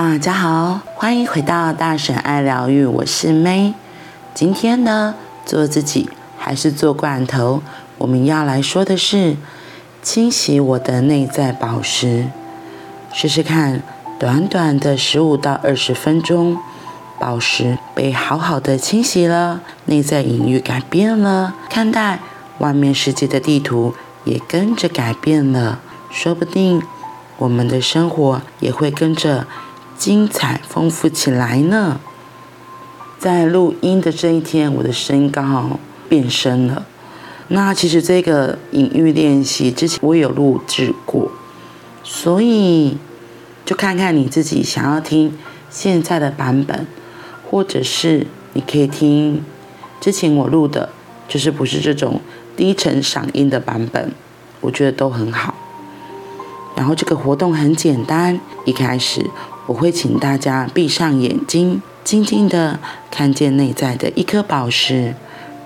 大家好，欢迎回到大婶爱疗愈，我是 May。今天呢，做自己还是做罐头？我们要来说的是清洗我的内在宝石。试试看，短短的十五到二十分钟，宝石被好好的清洗了，内在隐喻改变了，看待外面世界的地图也跟着改变了。说不定我们的生活也会跟着。精彩丰富起来呢。在录音的这一天，我的声音刚好变声了。那其实这个隐喻练习之前我有录制过，所以就看看你自己想要听现在的版本，或者是你可以听之前我录的，就是不是这种低沉嗓音的版本，我觉得都很好。然后这个活动很简单，一开始。我会请大家闭上眼睛，静静地看见内在的一颗宝石，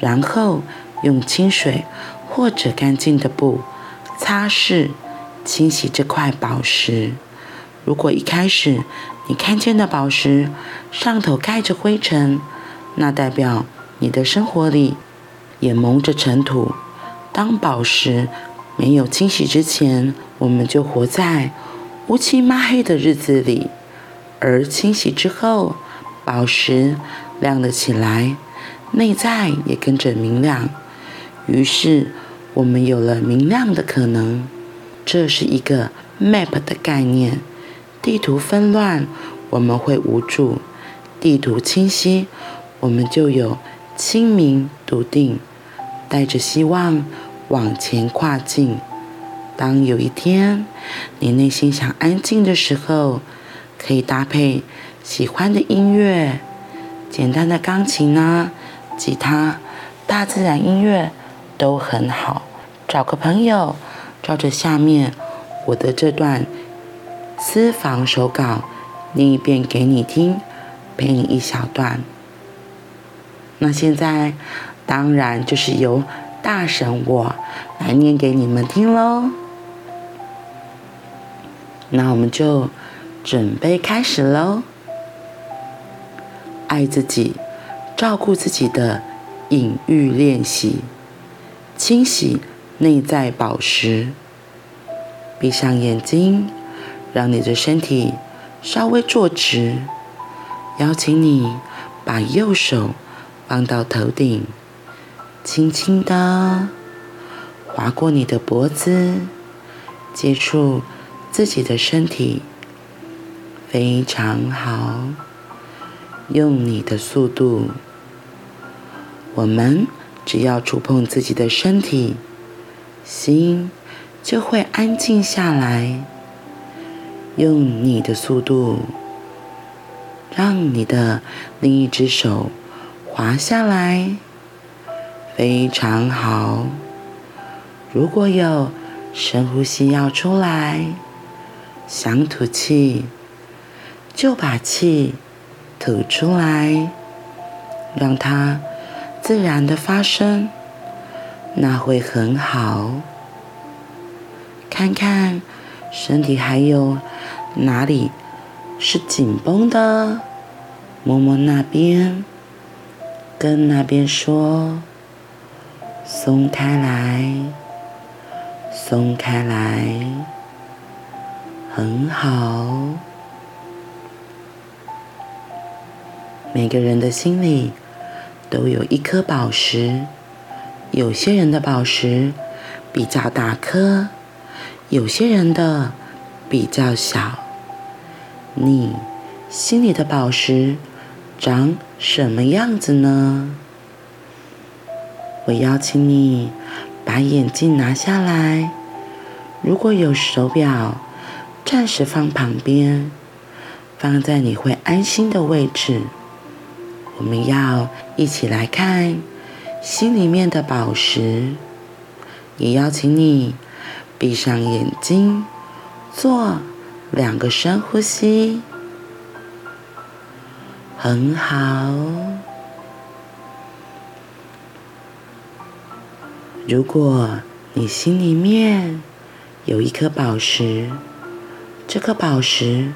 然后用清水或者干净的布擦拭、清洗这块宝石。如果一开始你看见的宝石上头盖着灰尘，那代表你的生活里也蒙着尘土。当宝石没有清洗之前，我们就活在乌漆抹黑的日子里。而清洗之后，宝石亮了起来，内在也跟着明亮。于是，我们有了明亮的可能。这是一个 map 的概念。地图纷乱，我们会无助；地图清晰，我们就有清明笃定，带着希望往前跨进。当有一天你内心想安静的时候，可以搭配喜欢的音乐，简单的钢琴啊、吉他、大自然音乐都很好。找个朋友，照着下面我的这段私房手稿念一遍给你听，陪你一小段。那现在当然就是由大神我来念给你们听喽。那我们就。准备开始喽！爱自己、照顾自己的隐喻练习，清洗内在宝石。闭上眼睛，让你的身体稍微坐直。邀请你把右手放到头顶，轻轻的划过你的脖子，接触自己的身体。非常好，用你的速度。我们只要触碰自己的身体，心就会安静下来。用你的速度，让你的另一只手滑下来。非常好。如果有深呼吸要出来，想吐气。就把气吐出来，让它自然的发生，那会很好。看看身体还有哪里是紧绷的，摸摸那边，跟那边说，松开来，松开来，很好。每个人的心里都有一颗宝石，有些人的宝石比较大颗，有些人的比较小。你心里的宝石长什么样子呢？我邀请你把眼镜拿下来，如果有手表，暂时放旁边，放在你会安心的位置。我们要一起来看心里面的宝石，也邀请你闭上眼睛，做两个深呼吸，很好。如果你心里面有一颗宝石，这颗宝石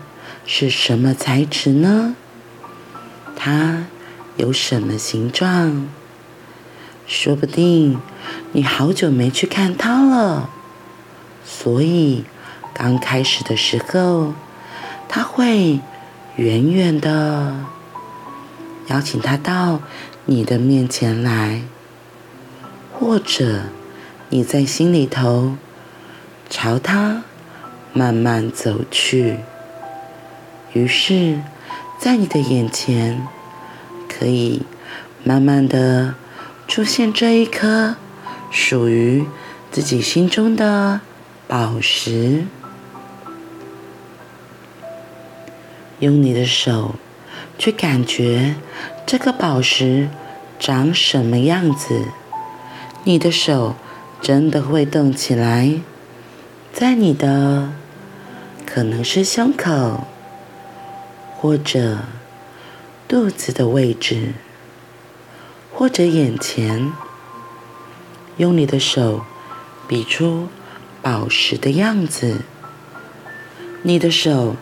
是什么材质呢？它有什么形状？说不定你好久没去看它了，所以刚开始的时候，它会远远的邀请它到你的面前来，或者你在心里头朝它慢慢走去。于是，在你的眼前，可以慢慢的。出现这一颗属于自己心中的宝石，用你的手去感觉这个宝石长什么样子。你的手真的会动起来，在你的可能是胸口或者肚子的位置。或者眼前，用你的手比出宝石的样子，你的手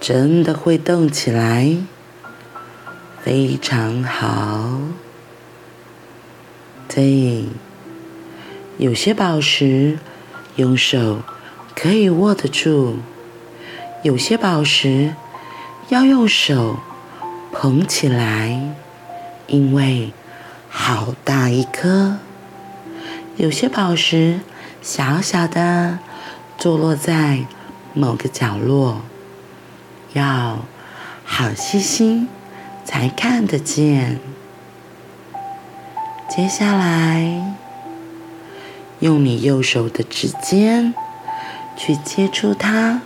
真的会动起来，非常好。对，有些宝石用手可以握得住，有些宝石要用手捧起来，因为。好大一颗，有些宝石小小的，坐落在某个角落，要好细心才看得见。接下来，用你右手的指尖去接触它，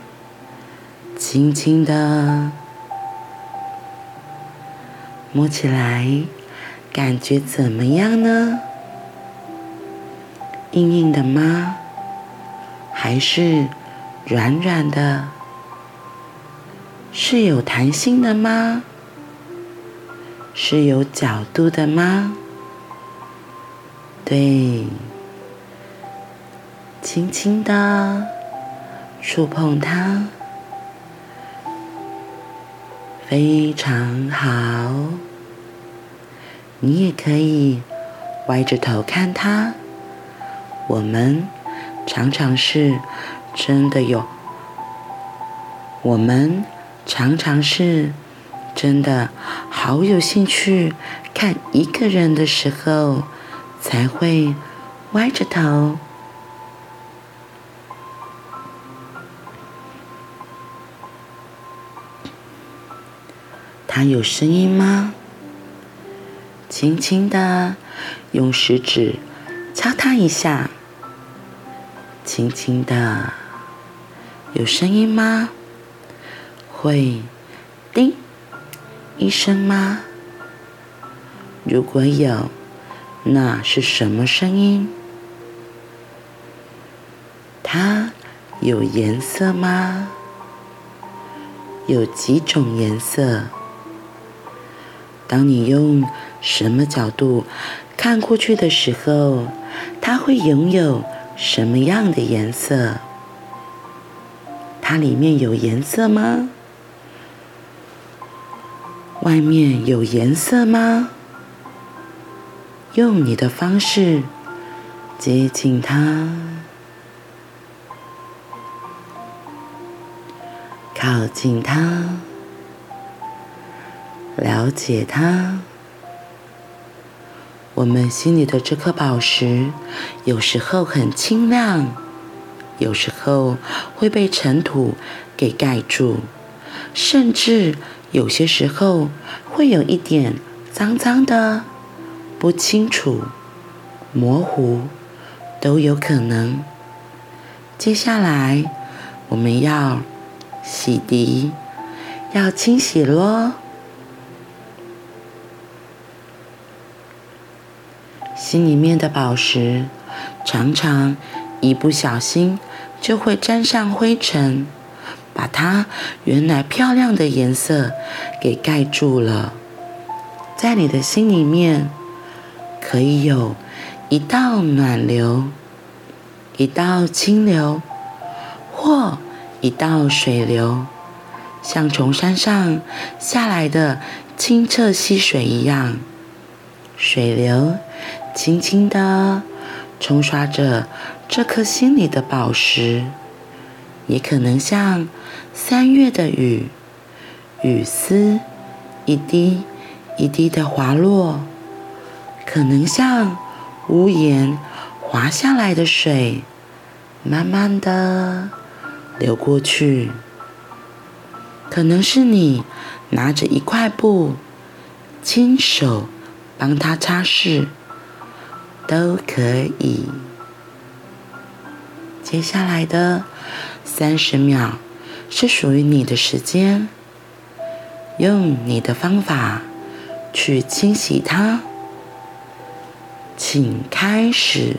轻轻的摸起来。感觉怎么样呢？硬硬的吗？还是软软的？是有弹性的吗？是有角度的吗？对，轻轻的触碰它，非常好。你也可以歪着头看它。我们常常是真的有，我们常常是真的好有兴趣看一个人的时候，才会歪着头。它有声音吗？轻轻的用食指敲它一下，轻轻的，有声音吗？会叮一声吗？如果有，那是什么声音？它有颜色吗？有几种颜色？当你用什么角度看过去的时候，它会拥有什么样的颜色？它里面有颜色吗？外面有颜色吗？用你的方式接近它，靠近它。了解它。我们心里的这颗宝石，有时候很清亮，有时候会被尘土给盖住，甚至有些时候会有一点脏脏的、不清楚、模糊，都有可能。接下来我们要洗涤，要清洗喽。心里面的宝石，常常一不小心就会沾上灰尘，把它原来漂亮的颜色给盖住了。在你的心里面，可以有一道暖流，一道清流，或一道水流，像从山上下来的清澈溪水一样，水流轻轻地冲刷着这颗心里的宝石，也可能像三月的雨，雨丝一滴一滴的滑落，可能像屋檐滑下来的水，慢慢的流过去。可能是你拿着一块布，亲手帮它擦拭，都可以。接下来的三十秒是属于你的时间，用你的方法去清洗它。请开始。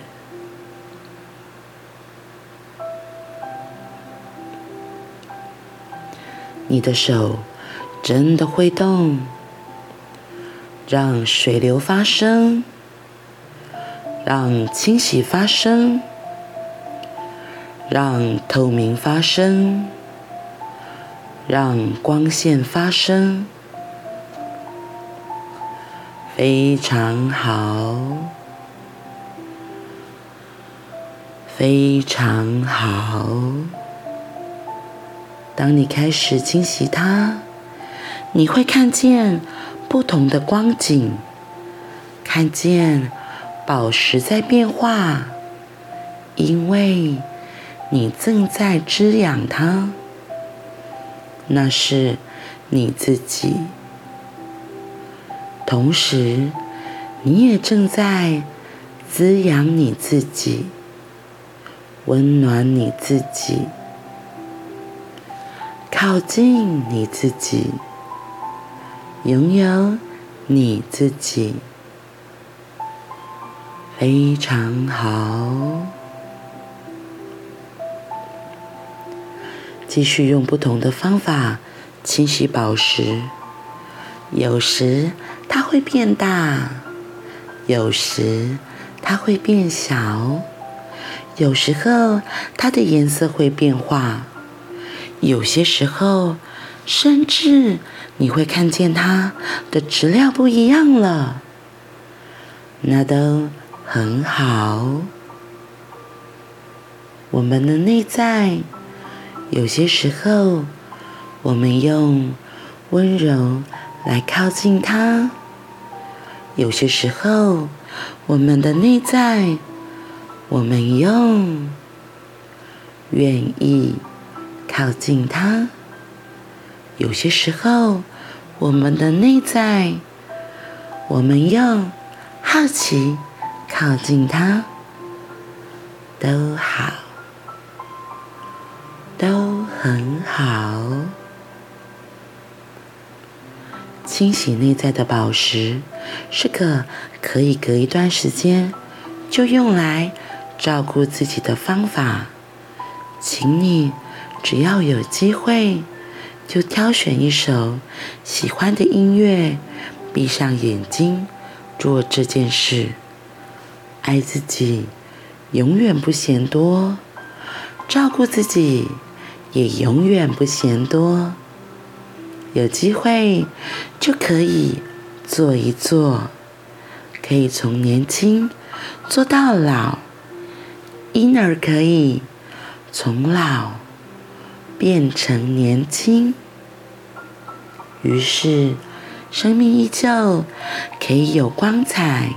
你的手真的会动，让水流发生，让清洗发生，让透明发生，让光线发生，非常好，非常好。当你开始清洗它，你会看见不同的光景，看见宝石在变化，因为你正在滋养它，那是你自己，同时你也正在滋养你自己，温暖你自己。靠近你自己，拥有你自己，非常好。继续用不同的方法清洗宝石，有时它会变大，有时它会变小，有时候它的颜色会变化。有些时候，甚至你会看见它的质量不一样了，那都很好。我们的内在，有些时候，我们用温柔来靠近它；有些时候，我们的内在，我们用愿意。靠近它，有些时候，我们的内在，我们用好奇靠近它，都好，都很好。清洗内在的宝石，是个可以隔一段时间就用来照顾自己的方法，请你。只要有机会，就挑选一首喜欢的音乐，闭上眼睛做这件事。爱自己，永远不嫌多；照顾自己，也永远不嫌多。有机会就可以做一做，可以从年轻做到老，婴儿可以从老。变成年轻，于是生命依旧可以有光彩。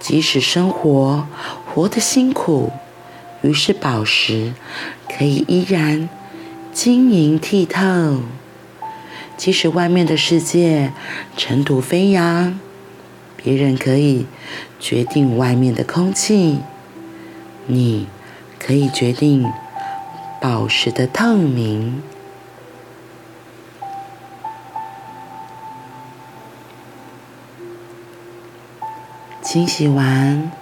即使生活活得辛苦，于是宝石可以依然晶莹剔透。即使外面的世界尘土飞扬，别人可以决定外面的空气，你可以决定。宝石的透明。清洗完，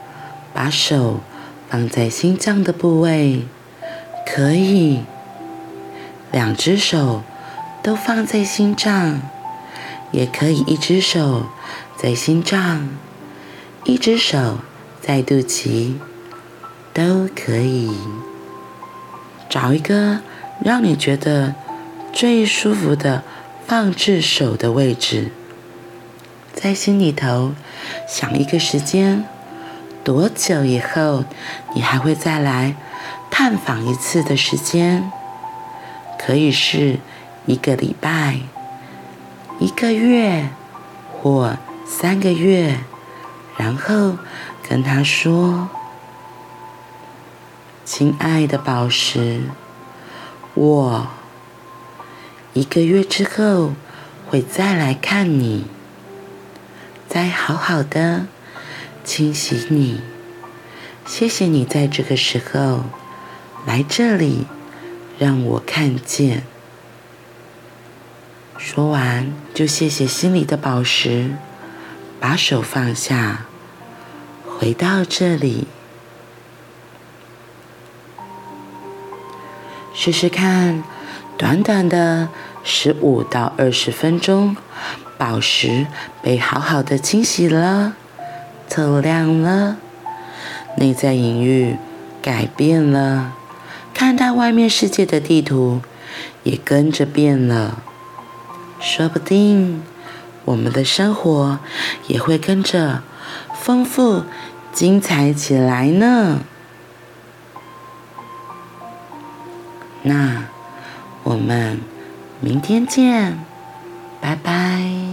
把手放在心脏的部位，可以。两只手都放在心脏，也可以一只手在心脏，一只手在肚脐，都可以。找一个让你觉得最舒服的放置手的位置。在心里头想一个时间，多久以后你还会再来探访一次的时间？可以是一个礼拜、一个月或三个月，然后跟他说：“亲爱的宝石，我一个月之后会再来看你。”再好好的清洗你，谢谢你在这个时候来这里让我看见。说完，就谢谢心里的宝石，把手放下，回到这里，试试看，短短的十五到二十分钟。宝石被好好的清洗了，透亮了，内在隐喻改变了，看待外面世界的地图也跟着变了。说不定我们的生活也会跟着丰富、精彩起来呢。那我们明天见。拜拜。